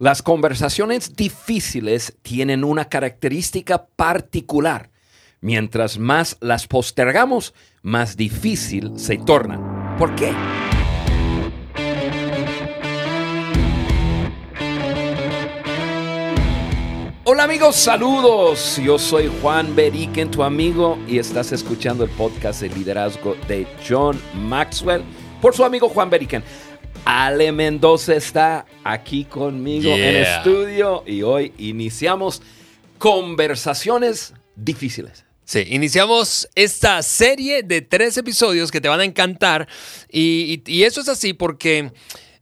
Las conversaciones difíciles tienen una característica particular. Mientras más las postergamos, más difícil se tornan. ¿Por qué? Hola amigos, saludos. Yo soy Juan Beriken, tu amigo, y estás escuchando el podcast de liderazgo de John Maxwell por su amigo Juan Beriken. Ale Mendoza está aquí conmigo en estudio y hoy iniciamos conversaciones difíciles. Sí, iniciamos esta serie de tres episodios que te van a encantar y, y eso es así porque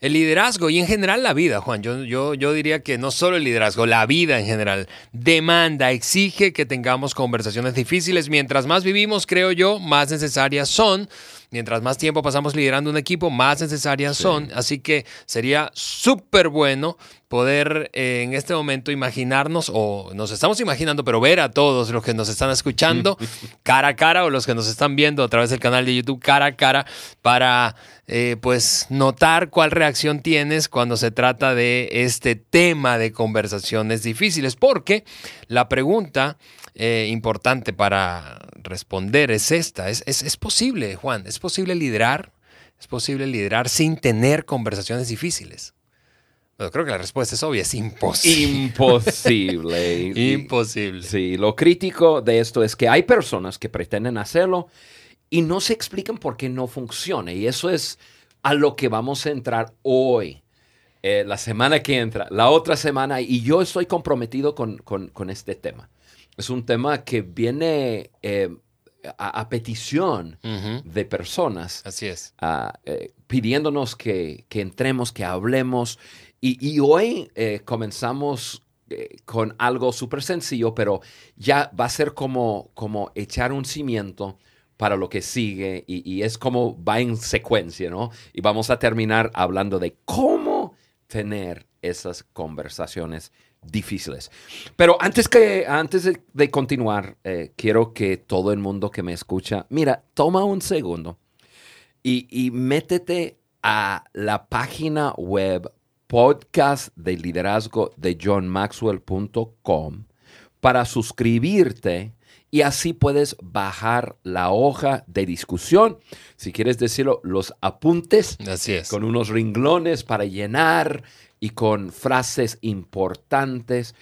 el liderazgo y en general la vida, Juan, yo, yo, yo diría que no solo el liderazgo, la vida en general demanda, exige que tengamos conversaciones difíciles. Mientras más vivimos, creo yo, más necesarias son. Mientras más tiempo pasamos liderando un equipo, más necesarias son. Así que sería súper bueno poder eh, en este momento imaginarnos, o nos estamos imaginando, pero ver a todos los que nos están escuchando cara a cara o los que nos están viendo a través del canal de YouTube cara a cara para eh, pues notar cuál reacción tienes cuando se trata de este tema de conversaciones difíciles. Porque la pregunta eh, importante para responder es esta. Es, es posible, Juan, es posible liderar. Es posible liderar sin tener conversaciones difíciles creo que la respuesta es obvia, es imposible. Imposible. imposible. Sí, lo crítico de esto es que hay personas que pretenden hacerlo y no se explican por qué no funciona. Y eso es a lo que vamos a entrar hoy, eh, la semana que entra, la otra semana. Y yo estoy comprometido con, este tema. Es un tema que viene eh, a, petición de personas. Así es. Eh, pidiéndonos que, que entremos, que hablemos. Y, hoy eh, comenzamos eh, con algo súper sencillo, pero ya va a ser como, como echar un cimiento para lo que sigue y, es como va en secuencia, ¿no? Y vamos a terminar hablando de cómo tener esas conversaciones difíciles. Pero antes, que, antes de, continuar, eh, quiero que todo el mundo que me escucha, mira, toma un segundo y, y métete a la página web podcast de liderazgo de johnmaxwell.com para suscribirte y así puedes bajar la hoja de discusión, si quieres decirlo, los apuntes así es. con unos ringlones para llenar y con frases importantes.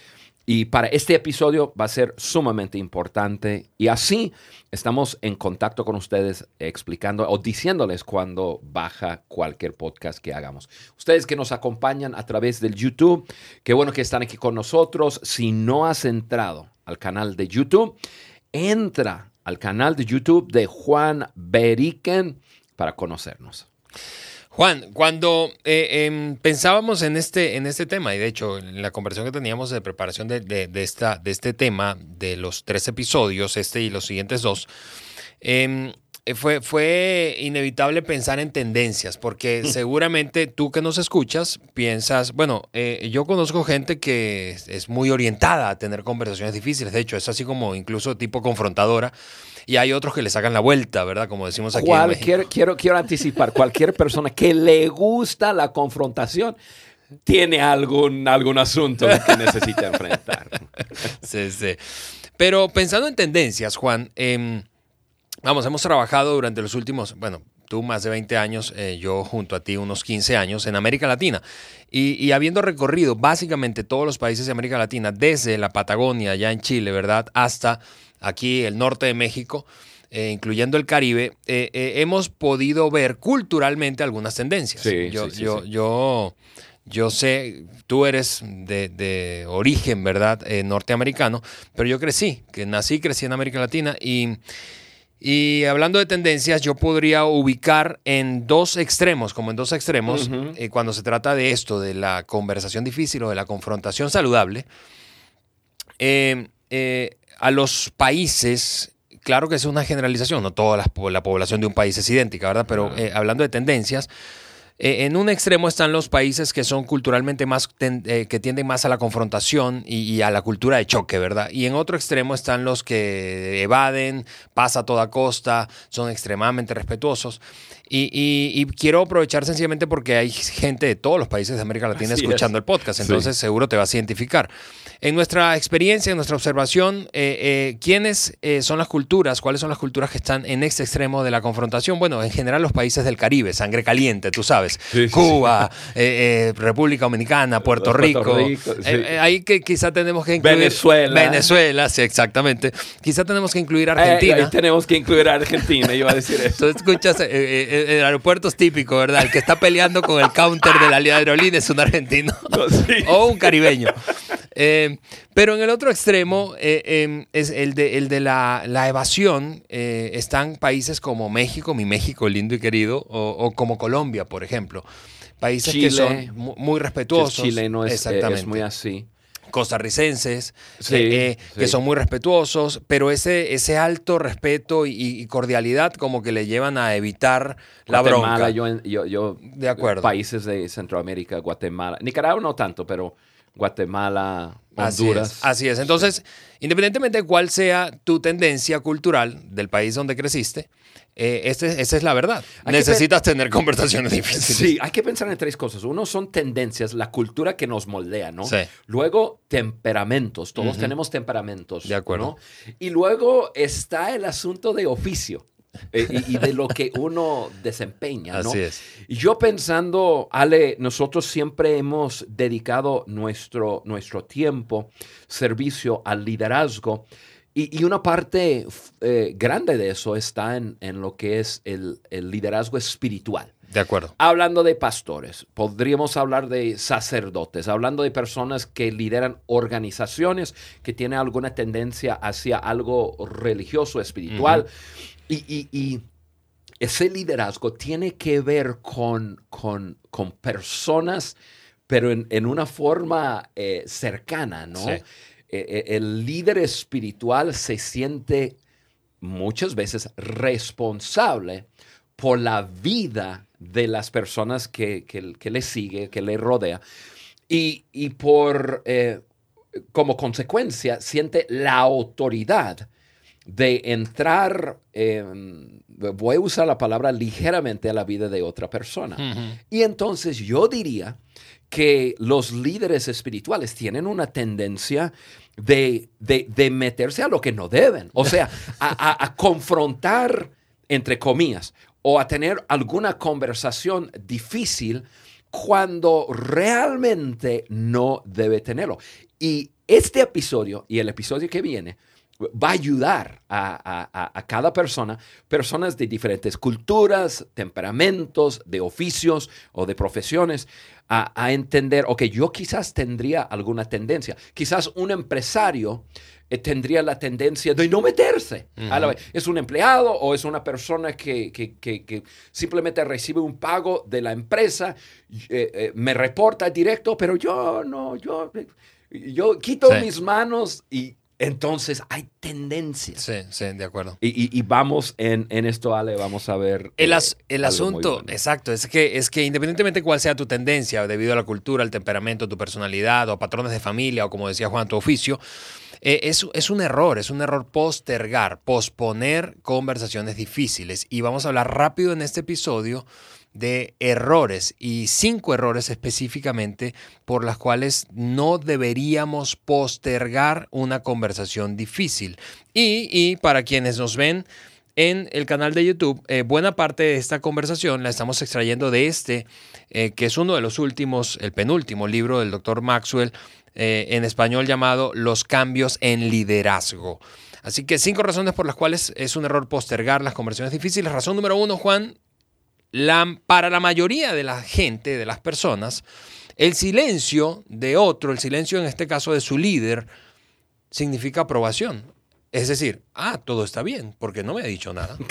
Y para este episodio va a ser sumamente importante y así estamos en contacto con ustedes explicando o diciéndoles cuando baja cualquier podcast que hagamos. Ustedes que nos acompañan a través del YouTube, qué bueno que están aquí con nosotros. Si no has entrado al canal de YouTube, entra al canal de YouTube de Juan Beriken para conocernos. Juan, cuando eh, em, pensábamos en este, en este tema, y de hecho en la conversación que teníamos de preparación de, esta, de este tema, de los tres episodios, este y los siguientes dos, em, fue, fue inevitable pensar en tendencias, porque seguramente tú que nos escuchas piensas, bueno, eh, yo conozco gente que es muy orientada a tener conversaciones difíciles, de hecho es así como incluso tipo confrontadora y hay otros que le sacan la vuelta, ¿verdad? Como decimos aquí. Cualquier, quiero, quiero anticipar, cualquier persona que le gusta la confrontación tiene algún, algún asunto que necesita enfrentar. sí, sí. Pero pensando en tendencias, Juan, em, vamos, hemos trabajado durante los últimos, bueno, tú más de 20 años, eh, yo junto a ti unos 15 años en América Latina. Y, y, habiendo recorrido básicamente todos los países de América Latina, desde la Patagonia, allá en Chile, ¿verdad? Hasta aquí el norte de México, eh, incluyendo el Caribe, eh, hemos podido ver culturalmente algunas tendencias. yo, yo, yo, yo, sé, tú eres de, origen, ¿verdad?, norteamericano, pero yo crecí, que nací, crecí en América Latina y... Y hablando de tendencias, yo podría ubicar en dos extremos, como en dos extremos, cuando se trata de esto, de la conversación difícil o de la confrontación saludable. A los países, claro que es una generalización, no toda la, población de un país es idéntica, ¿verdad? Pero eh, hablando de tendencias, eh, en un extremo están los países que son culturalmente más, eh, que tienden más a la confrontación y, a la cultura de choque, ¿verdad? Y en otro extremo están los que evaden, pasa a toda costa, son extremadamente respetuosos. Y, y- y quiero aprovechar sencillamente porque hay gente de todos los países de América Latina Así escuchando es. el podcast, Sí. entonces seguro te vas a identificar. En nuestra experiencia, en nuestra observación, eh, eh, ¿quiénes eh, son las culturas? ¿Cuáles son las culturas que están en este extremo de la confrontación? Bueno, en general los países del Caribe, sangre caliente, tú sabes. Sí, Cuba, eh, eh, República Dominicana, Puerto Puerto Rico. Rico, sí. Ahí que quizá tenemos que incluir... Venezuela. Venezuela, sí, exactamente. Quizá tenemos que incluir Argentina. ahí tenemos que incluir a Argentina, yo iba a decir eso. Tú escuchas, el aeropuerto es típico, ¿verdad? El que está peleando con el counter de la aerolínea es un argentino No, o un caribeño. Eh, pero en el otro extremo eh, eh, es el de, el de la, la evasión. eh, están países como México, mi México lindo y querido, o, o como Colombia, por ejemplo. Países que Chile, son mu- muy respetuosos. chileno es, eh, Exactamente es muy así. costarricenses, Sí, eh, que son muy respetuosos, pero ese, ese alto respeto y, y cordialidad como que le llevan a evitar la Guatemala, bronca. Yo, yo, yo- De acuerdo. Países de Centroamérica, Guatemala. Nicaragua no tanto, pero Guatemala, Así Honduras. es, así es. Entonces, independientemente de cuál sea tu tendencia cultural del país donde creciste, eh, este- esa es la verdad. Hay Necesitas tener conversaciones difíciles. Sí, hay que pensar en tres cosas. Uno son tendencias, la cultura que nos moldea, ¿no? Sí. Luego, temperamentos. Todos tenemos temperamentos. De acuerdo. ¿no? Y luego está el asunto de oficio y, y de lo que uno desempeña, ¿no? Así es. Yo pensando, Ale, nosotros siempre hemos dedicado nuestro, nuestro tiempo, servicio al liderazgo. Y, y una parte eh, grande de eso está en, en lo que es el, el liderazgo espiritual. De acuerdo. Hablando de pastores, podríamos hablar de sacerdotes, hablando de personas que lideran organizaciones que tienen alguna tendencia hacia algo religioso, espiritual. Y, y- y ese liderazgo tiene que ver con, con, con personas, pero en, en una forma eh, cercana, ¿no? Sí. Eh, eh, el líder espiritual se siente muchas veces responsable por la vida de las personas que, que- que le sigue, que le rodea, y, y por, eh, como consecuencia, siente la autoridad de entrar, eh, voy a usar la palabra ligeramente a la vida de otra persona. Y entonces yo diría que los líderes espirituales tienen una tendencia de, de- de meterse a lo que no deben, o sea, a, a- a confrontar, entre comillas, o a tener alguna conversación difícil cuando realmente no debe tenerlo. Y este episodio y el episodio que viene va a ayudar a, a- a- a cada persona, personas de diferentes culturas, temperamentos, de oficios o de profesiones, a, a entender, ok, yo quizás tendría alguna tendencia, quizás un empresario eh, tendría la tendencia de no meterse. a la vez. Es un empleado o es una persona que, que- que- que simplemente recibe un pago de la empresa, eh, eh, me reporta directo, pero yo no, yo, yo quito Sí. mis manos y entonces hay tendencias. Sí, sí, de acuerdo. Y, y- y vamos en, en esto, Ale, vamos a ver. El, eh, el asunto, bueno. exacto, es que, es que independientemente de cuál sea tu tendencia, debido a la cultura, al temperamento, tu personalidad o a patrones de familia o como decía Juan, tu oficio, eh, es, es un error, es un error postergar, posponer conversaciones difíciles. Y vamos a hablar rápido en este episodio de errores y cinco errores específicamente por las cuales no deberíamos postergar una conversación difícil. Y, y para quienes nos ven en el canal de YouTube, eh, buena parte de esta conversación la estamos extrayendo de este, eh, que es uno de los últimos, el penúltimo libro del doctor Maxwell, eh, en español llamado Los cambios en liderazgo. Así que cinco razones por las cuales es un error postergar las conversaciones difíciles. Razón número uno, Juan, la- para la mayoría de la gente, de las personas, el silencio de otro, el silencio en este caso de su líder, significa aprobación. Es decir, ah, todo está bien, porque no me ha dicho nada.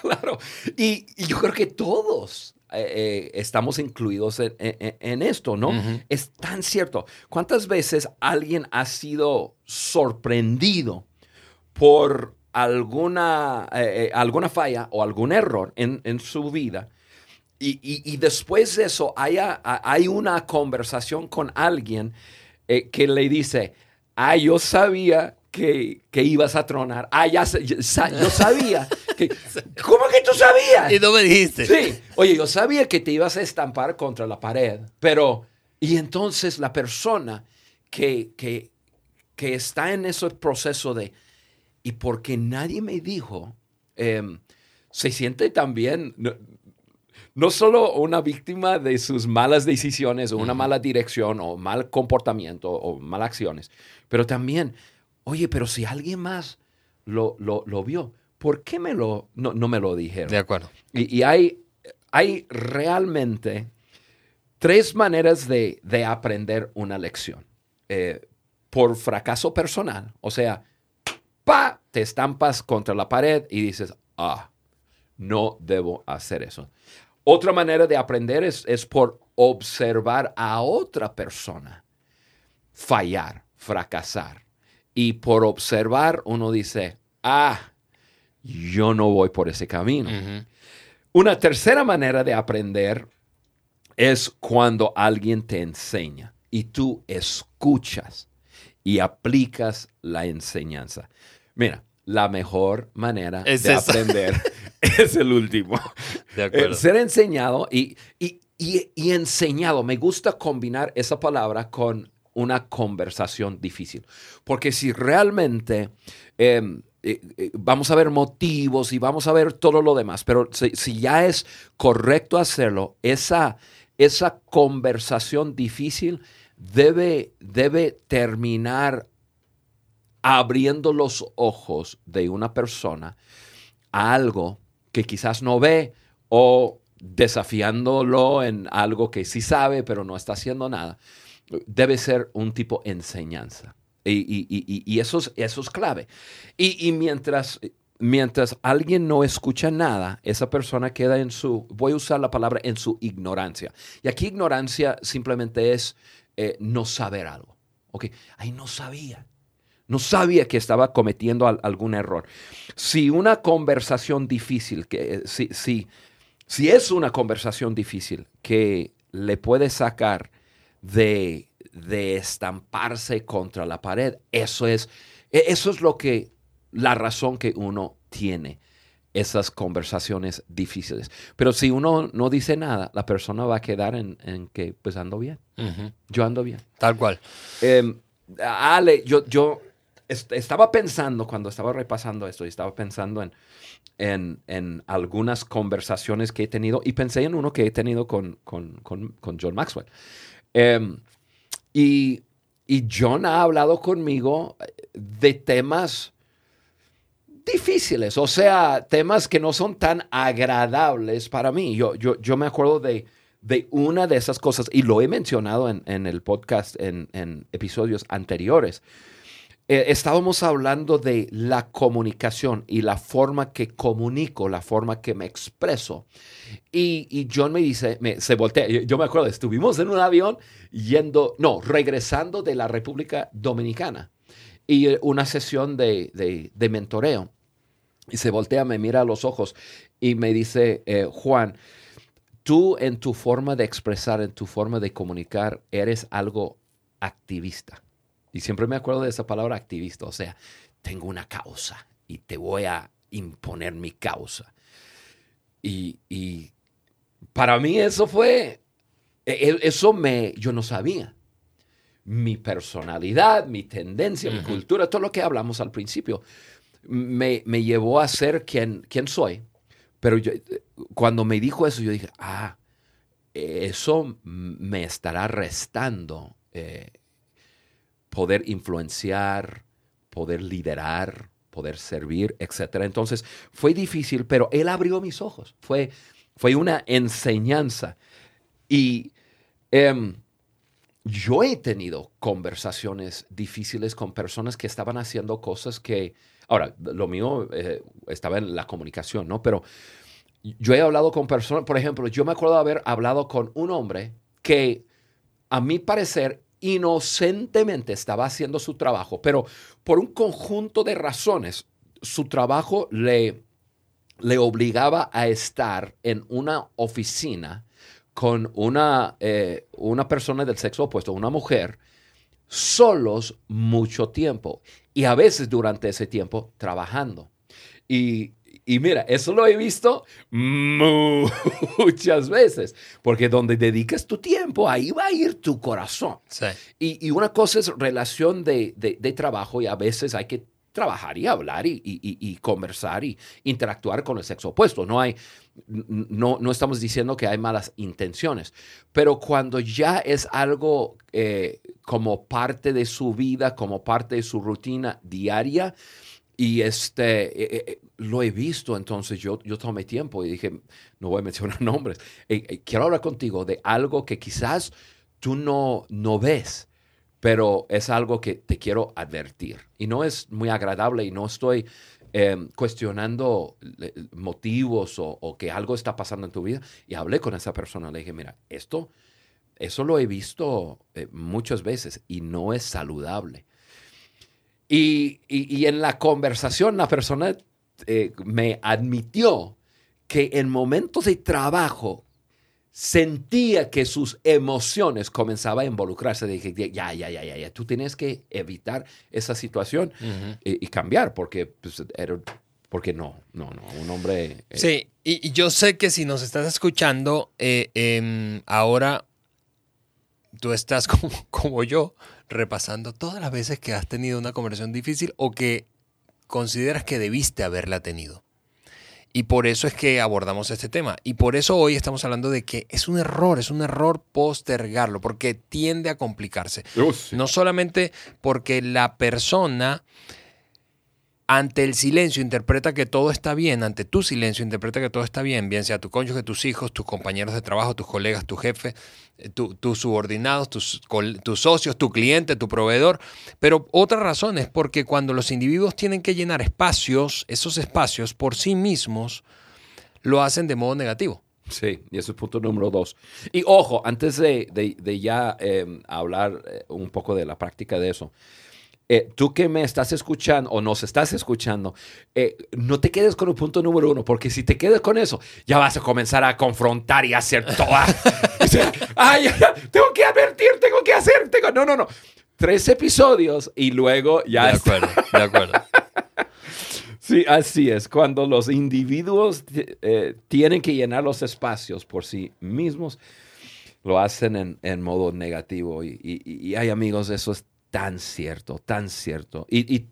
Claro. Y, y yo creo que todos eh, eh, estamos incluidos en, en- en esto, ¿no? Es tan cierto. ¿Cuántas veces alguien ha sido sorprendido por alguna, eh, eh, alguna falla o algún error en, en su vida? Y, y- y después de eso haya- a- hay una conversación con alguien eh, que le dice, ah, yo sabía que, que ibas a tronar, ah, ya yo, sa- yo sabía ¿Cómo que tú sabías? Y no me dijiste. Sí. Oye, yo sabía que te ibas a estampar contra la pared, pero... Y entonces la persona que, que, que está en ese proceso de... Y porque nadie me dijo, em, se siente también... No, no solo una víctima de sus malas decisiones o una mala dirección o mal comportamiento o malas acciones, pero también, oye, pero si alguien más lo, lo, lo vio, ¿por qué me lo, no, no me lo dijeron? De acuerdo. Y, y hay, hay realmente tres maneras de, de aprender una lección. Eh, por fracaso personal, o sea, pa, te estampas contra la pared y dices, ah, no debo hacer eso. Otra manera de aprender es, es por observar a otra persona fallar, fracasar. Y por observar uno dice, ah, yo no voy por ese camino. Una tercera manera de aprender es cuando alguien te enseña y tú escuchas y aplicas la enseñanza. Mira, la mejor manera Es de esa. aprender es el último. De acuerdo. Eh, ser enseñado y, y- y- y enseñado. Me gusta combinar esa palabra con una conversación difícil. Porque si realmente eh, eh, eh, vamos a ver motivos y vamos a ver todo lo demás, pero si, si ya es correcto hacerlo, esa, esa conversación difícil debe, debe terminar abriendo los ojos de una persona a algo que quizás no ve o desafiándolo en algo que sí sabe pero no está haciendo nada. Debe ser un tipo enseñanza. Y, y- y- y eso, es, clave. Y, mientras, mientras alguien no escucha nada, esa persona queda en su, voy a usar la palabra, en su ignorancia. Y aquí ignorancia simplemente es eh, no saber algo. Ok, ahí no sabía. No sabía que estaba cometiendo al- algún error. Si una conversación difícil, que, eh, si, si, si es una conversación difícil que le puede sacar de, de estamparse contra la pared, eso es, e- eso es lo que, la razón que uno tiene esas conversaciones difíciles. Pero si uno no dice nada, la persona va a quedar en, en que pues ando bien, yo ando bien. Tal cual. Eh, Ale, yo, yo estaba pensando, cuando estaba repasando esto, y estaba pensando en, en, en algunas conversaciones que he tenido, y pensé en uno que he tenido con, con, con- John Maxwell. Eh, y, y John ha hablado conmigo de temas difíciles, o sea, temas que no son tan agradables para mí. Yo, yo, yo me acuerdo de, de una de esas cosas, y lo he mencionado en, el podcast en episodios anteriores. Eh, estábamos hablando de la comunicación y la forma que comunico, la forma que me expreso. Y, y John me dice, me- se voltea, yo, me acuerdo, estuvimos en un avión yendo, no, regresando de la República Dominicana y eh, una sesión de, de- de mentoreo. Y se voltea, me mira a los ojos y me dice, eh, Juan, tú en tu forma de expresar, en tu forma de comunicar, eres algo activista. Y siempre me acuerdo de esa palabra activista, o sea, tengo una causa y te voy a imponer mi causa. Y, y para mí eso fue, e- e- eso me, yo no sabía. Mi personalidad, mi tendencia, mi cultura, todo lo que hablamos al principio, me, me llevó a ser quien, quien soy. Pero yo, cuando me dijo eso, yo dije, ah, eso me estará restando eh, poder influenciar, poder liderar, poder servir, etc. Entonces fue difícil, pero él abrió mis ojos. Fue, fue una enseñanza. Y em, yo he tenido conversaciones difíciles con personas que estaban haciendo cosas que, ahora, lo mío eh, estaba en la comunicación, ¿no? Pero yo he hablado con personas, por ejemplo, yo me acuerdo de haber hablado con un hombre que, a mi parecer, inocentemente estaba haciendo su trabajo, pero por un conjunto de razones, su trabajo le, le obligaba a estar en una oficina con una, eh, una persona del sexo opuesto, una mujer, solos mucho tiempo y a veces durante ese tiempo trabajando. Y, Y mira, eso lo he visto muchas veces, porque donde dedicas tu tiempo, ahí va a ir tu corazón. Sí. Y, y una cosa es relación de, de- de trabajo y a veces hay que trabajar y hablar y, y- y- conversar y interactuar con el sexo opuesto. No, hay, no, no estamos diciendo que hay malas intenciones, pero cuando ya es algo eh, como parte de su vida, como parte de su rutina diaria, y este, eh, eh, lo he visto, entonces yo, yo tomé tiempo y dije, no voy a mencionar nombres, Eh, eh, quiero hablar contigo de algo que quizás tú no, no ves, pero es algo que te quiero advertir. Y no es muy agradable y no estoy eh, cuestionando eh, motivos o, o que algo está pasando en tu vida. Y hablé con esa persona, le dije, mira, esto, eso lo he visto eh, muchas veces y no es saludable. Y, y- y en la conversación la persona eh, me admitió que en momentos de trabajo sentía que sus emociones comenzaban a involucrarse. Dije, ya, ya, ya, ya, ya, tú tienes que evitar esa situación y, y cambiar porque, pues, era- porque no, no, no, un hombre... eh, Sí, y, y yo sé que si nos estás escuchando, eh, em, ahora tú estás como, como yo, repasando todas las veces que has tenido una conversación difícil o que consideras que debiste haberla tenido. Y por eso es que abordamos este tema. Y por eso hoy estamos hablando de que es un error, es un error postergarlo, porque tiende a complicarse. oh, sí. No solamente porque la persona ante el silencio interpreta que todo está bien, ante tu silencio interpreta que todo está bien, bien sea tu cónyuge, tus hijos, tus compañeros de trabajo, tus colegas, tu jefe, eh, tu- tus subordinados, tus, socios, tu cliente, tu proveedor. Pero otra razón es porque cuando los individuos tienen que llenar espacios, esos espacios por sí mismos, lo hacen de modo negativo. Sí, y ese es punto número dos. Y ojo, antes de, ya eh, hablar eh, un poco de la práctica de eso, eh, tú que me estás escuchando o nos estás escuchando, eh, no te quedes con el punto número uno, porque si te quedas con eso, ya vas a comenzar a confrontar y a hacer toda. O sea, Ay, tengo que advertir, tengo que hacer, tengo. No, no, no. Tres episodios y luego ya de está. acuerdo, de acuerdo. Sí, así es. Cuando los individuos eh, tienen que llenar los espacios por sí mismos, lo hacen en, en modo negativo. Y, y- y hay amigos, eso es tan cierto, tan cierto. Y,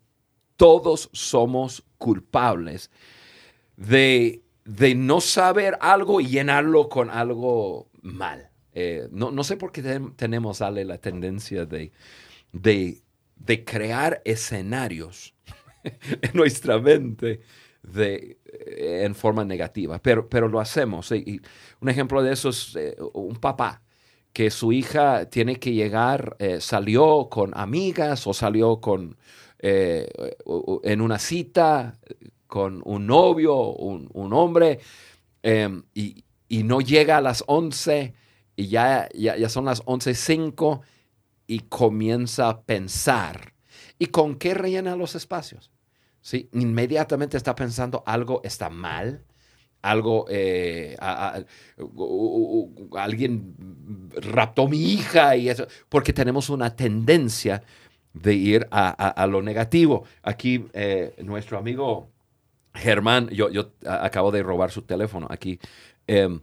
todos somos culpables de, de no saber algo y llenarlo con algo mal. Eh, no, no sé por qué ten- tenemos, Ale, la tendencia de, de, crear escenarios en nuestra mente de, eh, en forma negativa, pero, pero lo hacemos. Y un ejemplo de eso es eh, un papá que su hija tiene que llegar, eh, salió con amigas o salió con, eh, en una cita con un novio, un, un hombre, em, y, y no llega a las 11 y ya, ya, ya son las 11.05 y comienza a pensar. ¿Y con qué rellena los espacios? ¿Sí? Inmediatamente está pensando algo está mal, algo, eh, a- a- alguien raptó mi hija y eso, porque tenemos una tendencia de ir a, a- a lo negativo. Aquí eh, nuestro amigo Germán, yo, yo a- acabo de robar su teléfono aquí. em,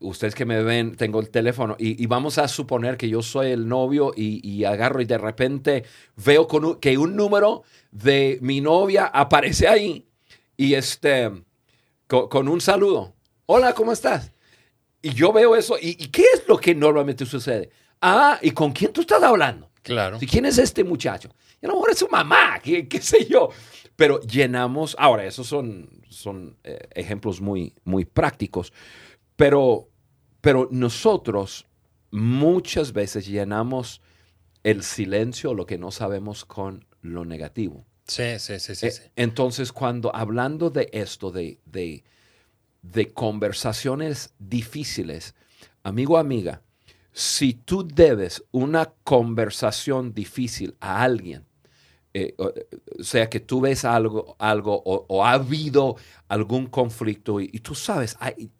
ustedes que me ven, tengo el teléfono y, y vamos a suponer que yo soy el novio y, y agarro y de repente veo con un- que un número de mi novia aparece ahí y este, co- con, un saludo. Hola, ¿cómo estás? Y yo veo eso y, ¿y qué es lo que normalmente sucede? Ah, ¿y con quién tú estás hablando? Claro. ¿Y ¿Quién es este muchacho? Y a lo mejor es su mamá, qué, qué sé yo. Pero llenamos, ahora, esos son, son eh, ejemplos muy, muy prácticos, pero, pero nosotros muchas veces llenamos el silencio, lo que no sabemos, con lo negativo. Sí, sí, sí, sí. Eh, sí. Entonces, cuando hablando de esto, de, de, de conversaciones difíciles, amigo, amiga, si tú debes una conversación difícil a alguien, eh, o o sea que tú ves algo, algo o, o ha habido algún conflicto y, y tú sabes, ay,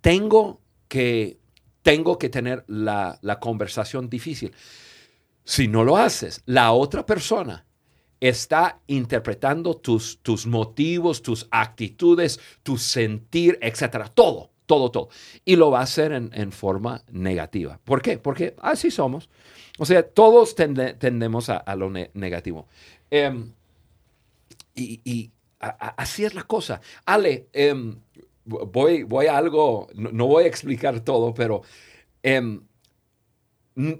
tengo, que, tengo que tener la, la conversación difícil. Si no lo haces, la otra persona está interpretando tus, tus motivos, tus actitudes, tu sentir, etcétera, todo, todo, todo. Y lo va a hacer en, forma negativa. ¿Por qué? Porque así somos. O sea, todos tendemos a, lo negativo. Em, y, así es la cosa. Ale, em, voy, voy a algo, no, voy a explicar todo, pero em,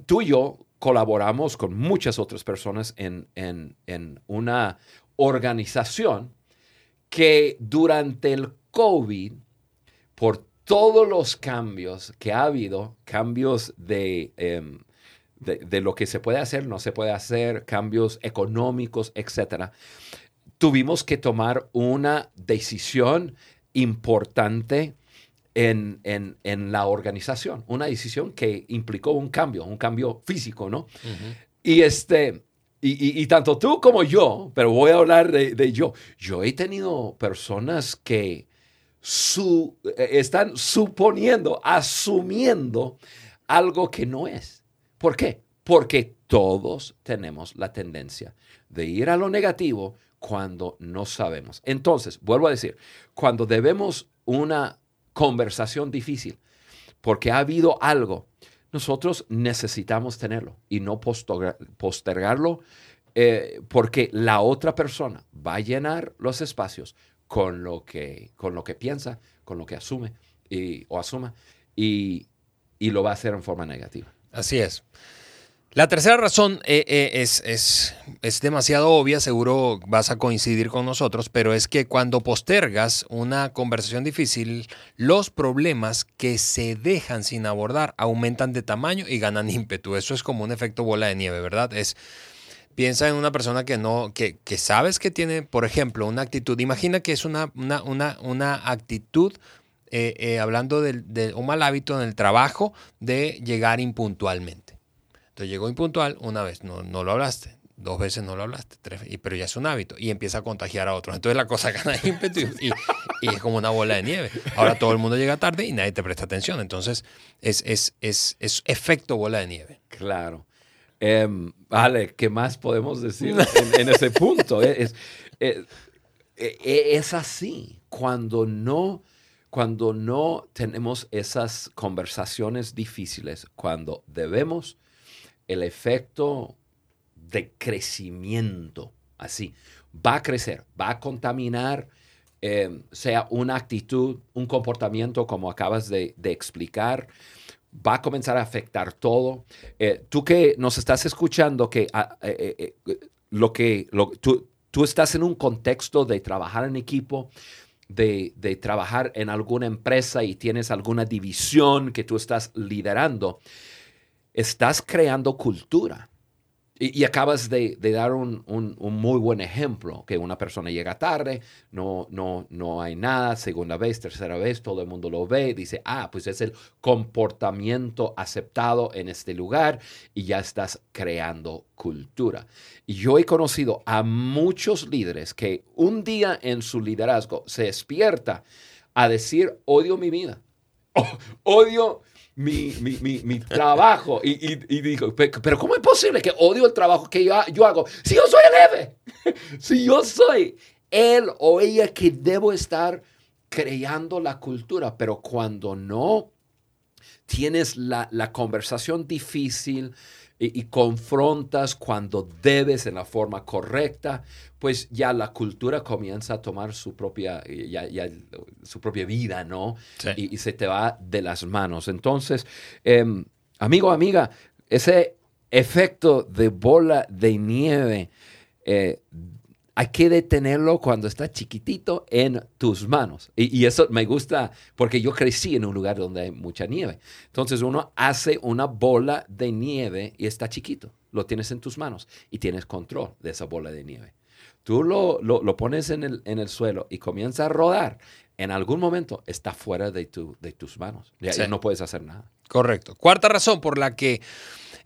tú y yo colaboramos con muchas otras personas en, una organización que durante el COVID, por todos los cambios que ha habido, cambios de, em, de, lo que se puede hacer, no se puede hacer, cambios económicos, etcétera, tuvimos que tomar una decisión importante en, la organización, una decisión que implicó un cambio, un cambio físico, ¿no? Y este, y, tanto tú como yo, pero voy a hablar de, yo, yo he tenido personas que su, están suponiendo, asumiendo algo que no es. ¿Por qué? Porque todos tenemos la tendencia de ir a lo negativo cuando no sabemos. Entonces, vuelvo a decir, cuando debemos una conversación difícil, porque ha habido algo, nosotros necesitamos tenerlo y no postergarlo eh, porque la otra persona va a llenar los espacios con lo que, con lo que piensa, con lo que asume y, o asuma y, y lo va a hacer en forma negativa. Así es. La tercera razón eh, eh, es, es, demasiado obvia, seguro vas a coincidir con nosotros, pero es que cuando postergas una conversación difícil, los problemas que se dejan sin abordar aumentan de tamaño y ganan ímpetu. Eso es como un efecto bola de nieve, ¿verdad? Es, piensa en una persona que no, que, que sabes que tiene, por ejemplo, una actitud. Imagina que es una, una, una, una actitud eh, hablando de, un mal hábito en el trabajo de llegar impuntualmente llegó impuntual una vez, no, no lo hablaste. Dos veces no lo hablaste, tres, y, pero ya es un hábito y empieza a contagiar a otros. Entonces la cosa gana ímpetu y, es como una bola de nieve. Ahora todo el mundo llega tarde y nadie te presta atención. Entonces es, es, es, es efecto bola de nieve. Claro. Em, vale, ¿qué más podemos decir en, ese punto? Es, es, es, así. Cuando no, cuando no tenemos esas conversaciones difíciles, cuando debemos el efecto de crecimiento, así, va a crecer, va a contaminar, eh, sea una actitud, un comportamiento como acabas de, explicar, va a comenzar a afectar todo. Eh, tú que nos estás escuchando, que ah, eh, lo que tú, estás en un contexto de trabajar en equipo, de, trabajar en alguna empresa y tienes alguna división que tú estás liderando, estás creando cultura. Y, acabas de, dar un, muy buen ejemplo, que una persona llega tarde, no, no, no hay nada, segunda vez, tercera vez, todo el mundo lo ve, dice, ah, pues es el comportamiento aceptado en este lugar y ya estás creando cultura. Y yo he conocido a muchos líderes que un día en su liderazgo se despierta a decir, odio mi vida, odio mi, mi, mi, mi trabajo. Y, y, dijo, pero ¿cómo es posible que odio el trabajo que yo, yo hago? Si yo soy el jefe, si yo soy él o ella que debo estar creando la cultura, pero cuando no tienes la, la conversación difícil, y, confrontas cuando debes en la forma correcta, pues ya la cultura comienza a tomar su propia, ya, su propia vida, ¿no? Y, se te va de las manos. Entonces, eh, amigo, amiga, ese efecto de bola de nieve eh, hay que detenerlo cuando está chiquitito en tus manos. Y, eso me gusta porque yo crecí en un lugar donde hay mucha nieve. Entonces uno hace una bola de nieve y está chiquito. Lo tienes en tus manos y tienes control de esa bola de nieve. Tú lo, lo, pones en el, en el, suelo y comienza a rodar. En algún momento está fuera de, tu, de tus manos. Ya, no puedes hacer nada. Correcto. Cuarta razón por la que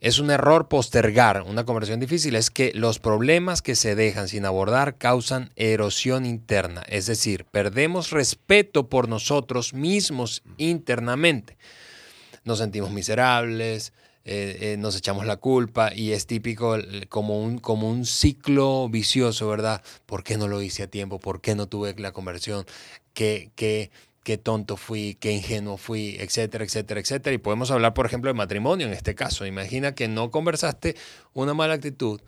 es un error postergar una conversación difícil, es que los problemas que se dejan sin abordar causan erosión interna, es decir, perdemos respeto por nosotros mismos internamente. Nos sentimos miserables, eh, eh, nos echamos la culpa y es típico como un, como un ciclo vicioso, ¿verdad? ¿Por qué no lo hice a tiempo? ¿Por qué no tuve la conversión? ¿Qué, qué, qué tonto fui? ¿Qué ingenuo fui? Etcétera, etcétera, etcétera. Y podemos hablar, por ejemplo, de matrimonio en este caso. Imagina que no conversaste una mala actitud.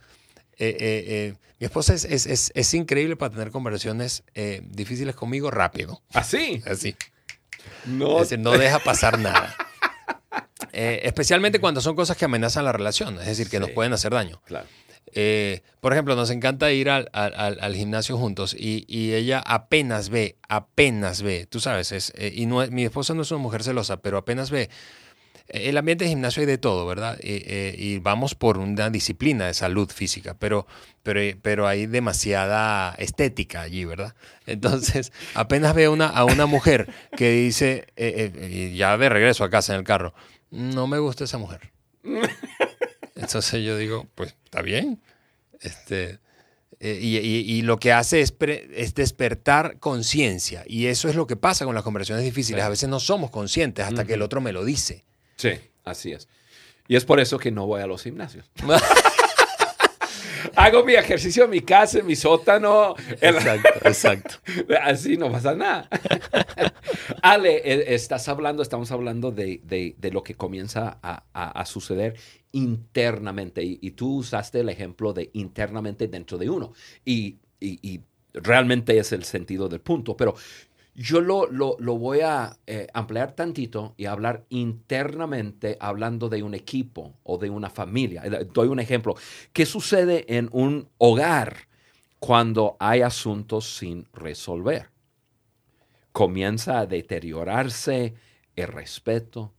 mi esposa es, es, es, increíble para tener conversaciones difíciles conmigo rápido. ¿Así? Así. No. Es decir, no deja pasar nada. Eh, especialmente cuando son cosas que amenazan la relación, es decir, que nos pueden hacer daño. Claro. Eh, por ejemplo, nos encanta ir al, gimnasio juntos y, ella apenas ve, apenas ve, tú sabes, es, eh, y no, mi esposa no es una mujer celosa, pero apenas ve. El ambiente de gimnasio hay de todo, ¿verdad? y vamos por una disciplina de salud física, pero, pero, pero hay demasiada estética allí, ¿verdad? Entonces, apenas ve una, a una mujer que dice, ya de regreso a casa en el carro, no me gusta esa mujer. Entonces yo digo, pues está bien. Este, eh, y, lo que hace es, es despertar conciencia. Y eso es lo que pasa con las conversaciones difíciles. A veces no somos conscientes hasta que el otro me lo dice. Sí, así es. Y es por eso que no voy a los gimnasios. Hago mi ejercicio en mi casa, en mi sótano. Exacto, exacto. Así no pasa nada. Ale, eh, estás hablando, estamos hablando de, lo que comienza a, suceder internamente. Y, tú usaste el ejemplo de internamente dentro de uno. y, y realmente es el sentido del punto. Pero yo lo, voy a eh, ampliar tantito y hablar internamente hablando de un equipo o de una familia. Eh, doy un ejemplo. ¿Qué sucede en un hogar cuando hay asuntos sin resolver? Comienza a deteriorarse el respeto,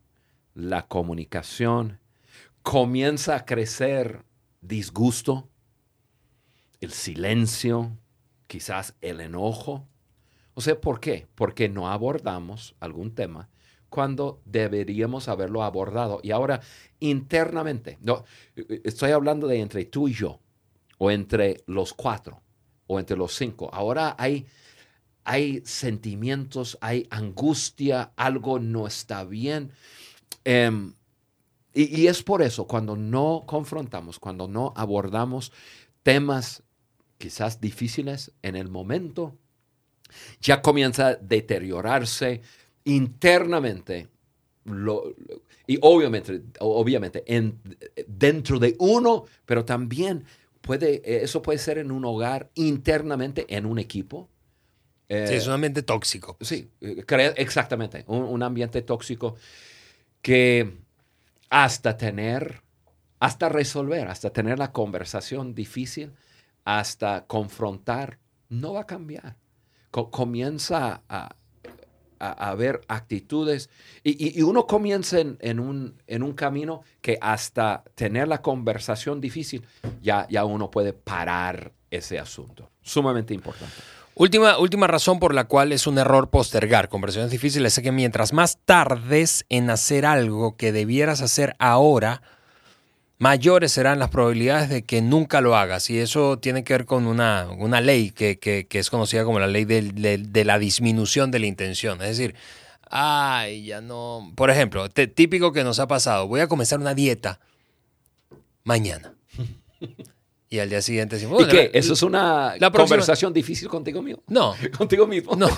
la comunicación, comienza a crecer disgusto, el silencio, quizás el enojo o sea, ¿por qué? Porque no abordamos algún tema cuando deberíamos haberlo abordado. Y ahora, internamente, no, estoy hablando de entre tú y yo, o entre los cuatro, o entre los cinco. Ahora hay, hay sentimientos, hay angustia, algo no está bien. Em, y, y es por eso, cuando no confrontamos, cuando no abordamos temas quizás difíciles en el momento, ya comienza a deteriorarse internamente. y obviamente, obviamente en, dentro de uno, pero también puede, eso puede ser en un hogar internamente, en un equipo. sí, es un ambiente tóxico. Sí, exactamente, un, ambiente tóxico que hasta tener, hasta resolver, hasta tener la conversación difícil, hasta confrontar, no va a cambiar comienza a, a, ver actitudes y, uno comienza en, un, en, un, camino que hasta tener la conversación difícil ya, ya uno puede parar ese asunto. Sumamente importante. Última, última razón por la cual es un error postergar conversaciones difíciles es que mientras más tardes en hacer algo que debieras hacer ahora, mayores serán las probabilidades de que nunca lo hagas. Y eso tiene que ver con una, una ley que, que, es conocida como la ley de, de, la disminución de la intención. Es decir, ay, ya no. Por ejemplo, típico que nos ha pasado, voy a comenzar una dieta mañana. Y al día siguiente decimos, ¿Y qué? ¿Eso es una conversación difícil contigo mismo? No. ¿Contigo mismo? No,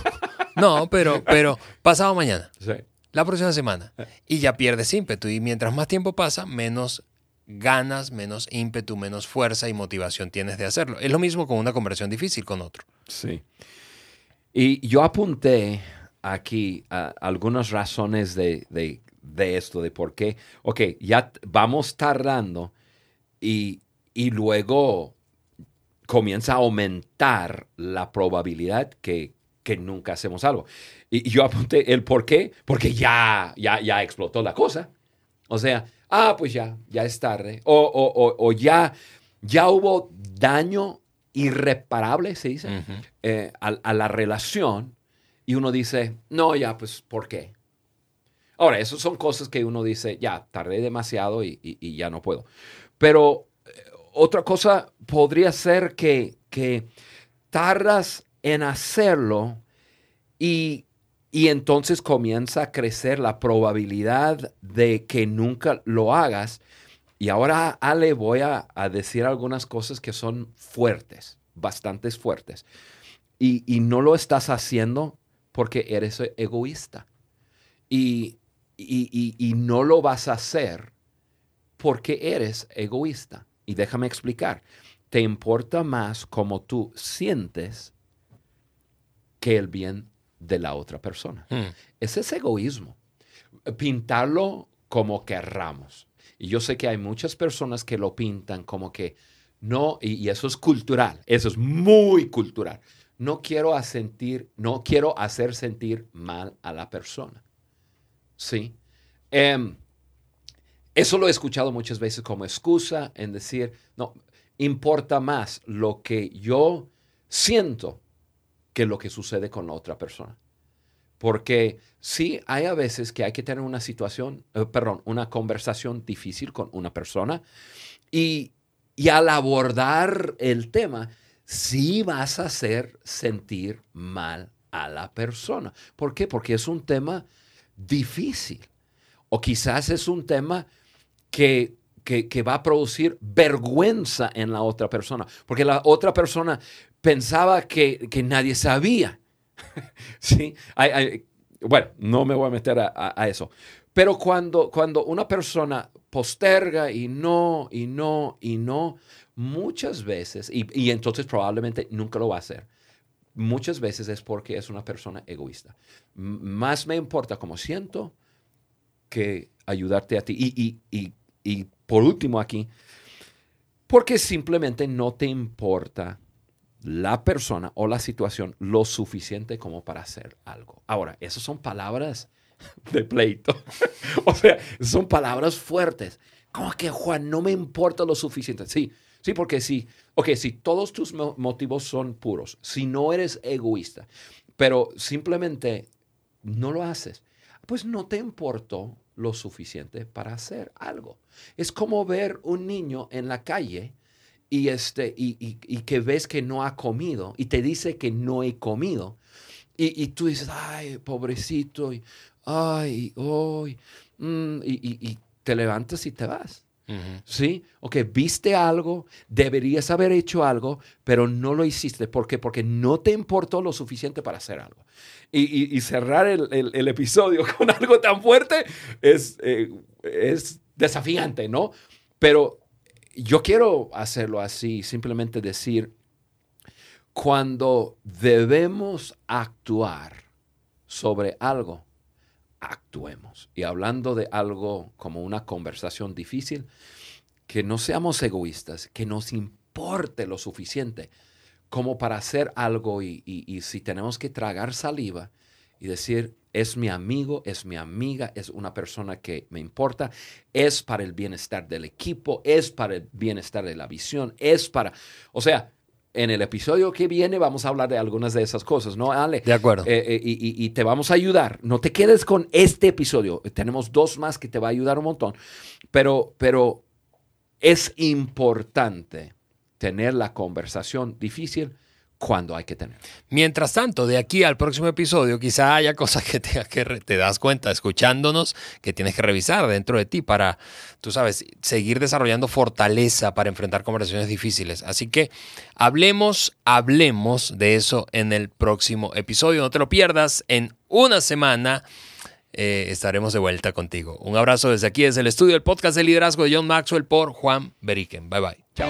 no pero, pero pasado mañana. Sí. La próxima semana. Y ya pierdes ímpetu. Y mientras más tiempo pasa, menos ganas, menos ímpetu, menos fuerza y motivación tienes de hacerlo. Es lo mismo con una conversión difícil con otro. Sí. Y yo apunté aquí algunas razones de, esto, de por qué, ok, ya vamos tardando y, luego comienza a aumentar la probabilidad que, nunca hacemos algo. Y, yo apunté el por qué, porque ya, ya, ya explotó la cosa. O sea, ah, pues ya, ya es tarde. O, ya, ya hubo daño irreparable, se dice, eh, a, la relación. Y uno dice, no, ya, pues, ¿por qué? Ahora, esas son cosas que uno dice, ya, tardé demasiado y, ya no puedo. Pero eh, otra cosa podría ser que, que tardas en hacerlo y Y entonces comienza a crecer la probabilidad de que nunca lo hagas. Y ahora, Ale, voy a, decir algunas cosas que son fuertes, bastantes fuertes. Y, y, no lo estás haciendo porque eres egoísta. Y, y, y, no lo vas a hacer porque eres egoísta. Y déjame explicar. Te importa más cómo tú sientes que el bien de la otra persona. Hmm. Ese es egoísmo. Pintarlo como querramos. Y yo sé que hay muchas personas que lo pintan como que no, y, eso es cultural, eso es muy cultural. No quiero, sentir, no quiero hacer sentir mal a la persona. ¿Sí? Em, eso lo he escuchado muchas veces como excusa en decir, no, importa más lo que yo siento que lo que sucede con la otra persona. Porque sí, hay a veces que hay que tener una situación, eh, perdón, una conversación difícil con una persona y, y al abordar el tema, sí vas a hacer sentir mal a la persona. ¿Por qué? Porque es un tema difícil. O quizás es un tema que, que, va a producir vergüenza en la otra persona. Porque la otra persona pensaba que, nadie sabía. ¿Sí? bueno, no me voy a meter a, eso. Pero cuando, cuando una persona posterga y no, y no, y no, muchas veces, y, y entonces probablemente nunca lo va a hacer, muchas veces es porque es una persona egoísta. más me importa cómo siento que ayudarte a ti. Y, y, y por último aquí, porque simplemente no te importa la persona o la situación lo suficiente como para hacer algo. Ahora, esas son palabras de pleito. o sea, son palabras fuertes. Como que, Juan, no me importa lo suficiente. Sí, sí, porque sí. Ok, si todos tus motivos son puros, si no eres egoísta, pero simplemente no lo haces, pues no te importó lo suficiente para hacer algo. Es como ver un niño en la calle y, este, y, que ves que no ha comido y te dice que no he comido. Y, tú dices, ay, pobrecito, y, ay, hoy, mm", y, te levantas y te vas. ¿Sí? Ok, viste algo, deberías haber hecho algo, pero no lo hiciste. ¿Por qué? Porque no te importó lo suficiente para hacer algo. Y, cerrar el, episodio con algo tan fuerte es, eh, es desafiante, ¿no? Pero yo quiero hacerlo así, simplemente decir, cuando debemos actuar sobre algo, actuemos. Y hablando de algo como una conversación difícil, que no seamos egoístas, que nos importe lo suficiente como para hacer algo y, y si tenemos que tragar saliva y decir, es mi amigo, es mi amiga, es una persona que me importa, es para el bienestar del equipo, es para el bienestar de la visión, es para, o sea, en el episodio que viene vamos a hablar de algunas de esas cosas, ¿no, Ale? De acuerdo. Eh, eh, y, y, te vamos a ayudar. No te quedes con este episodio. Tenemos dos más que te va a ayudar un montón. Pero, pero es importante tener la conversación difícil cuando hay que tener. Mientras tanto, de aquí al próximo episodio, quizá haya cosas que te, das cuenta escuchándonos que tienes que revisar dentro de ti para, tú sabes, seguir desarrollando fortaleza para enfrentar conversaciones difíciles. Así que hablemos, hablemos de eso en el próximo episodio. No te lo pierdas. En una semana eh, estaremos de vuelta contigo. Un abrazo desde aquí, desde el estudio del podcast de liderazgo de John Maxwell por Juan Beriken. Bye bye. Chao.